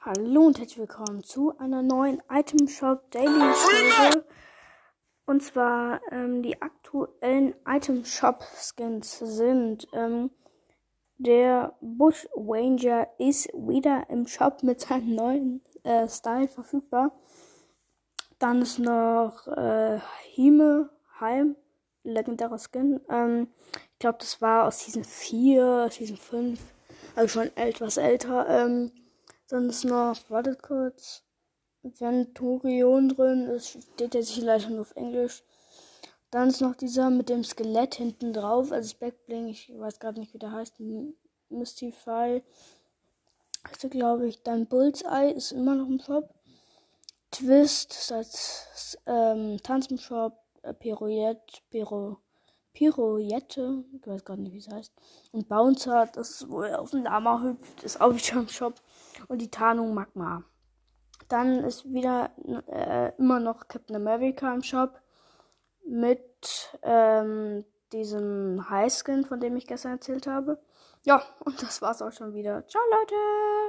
Hallo und herzlich willkommen zu einer neuen Item Shop Daily Folge. Und zwar ähm, die aktuellen Item Shop Skins sind ähm, der Bush Ranger ist wieder im Shop mit seinem neuen äh, Style verfügbar. Dann ist noch äh, Hime Heim, legendärer Skin. Ähm, ich glaube, das war aus Season 4, Season 5, also schon etwas älter. Ähm, dann ist noch, wartet kurz, Venturion drin. Es steht jetzt hier leider nur auf Englisch. Dann ist noch dieser mit dem Skelett hinten drauf, also Backbling, ich weiß gerade nicht, wie der heißt. Mystify. Also glaube ich. Dann Bullseye ist immer noch im Shop. Twist ist als ähm, Tanz im Shop. Äh, Pirouette, Piro, Pirouette, ich weiß gar nicht, wie es heißt. Und Bouncer, das wo er auf den Lama hüpft, ist auch wieder im Shop und die Tarnung Magma. Dann ist wieder äh, immer noch Captain America im Shop mit ähm, diesem Highskin, von dem ich gestern erzählt habe. Ja, und das war's auch schon wieder. Ciao, Leute!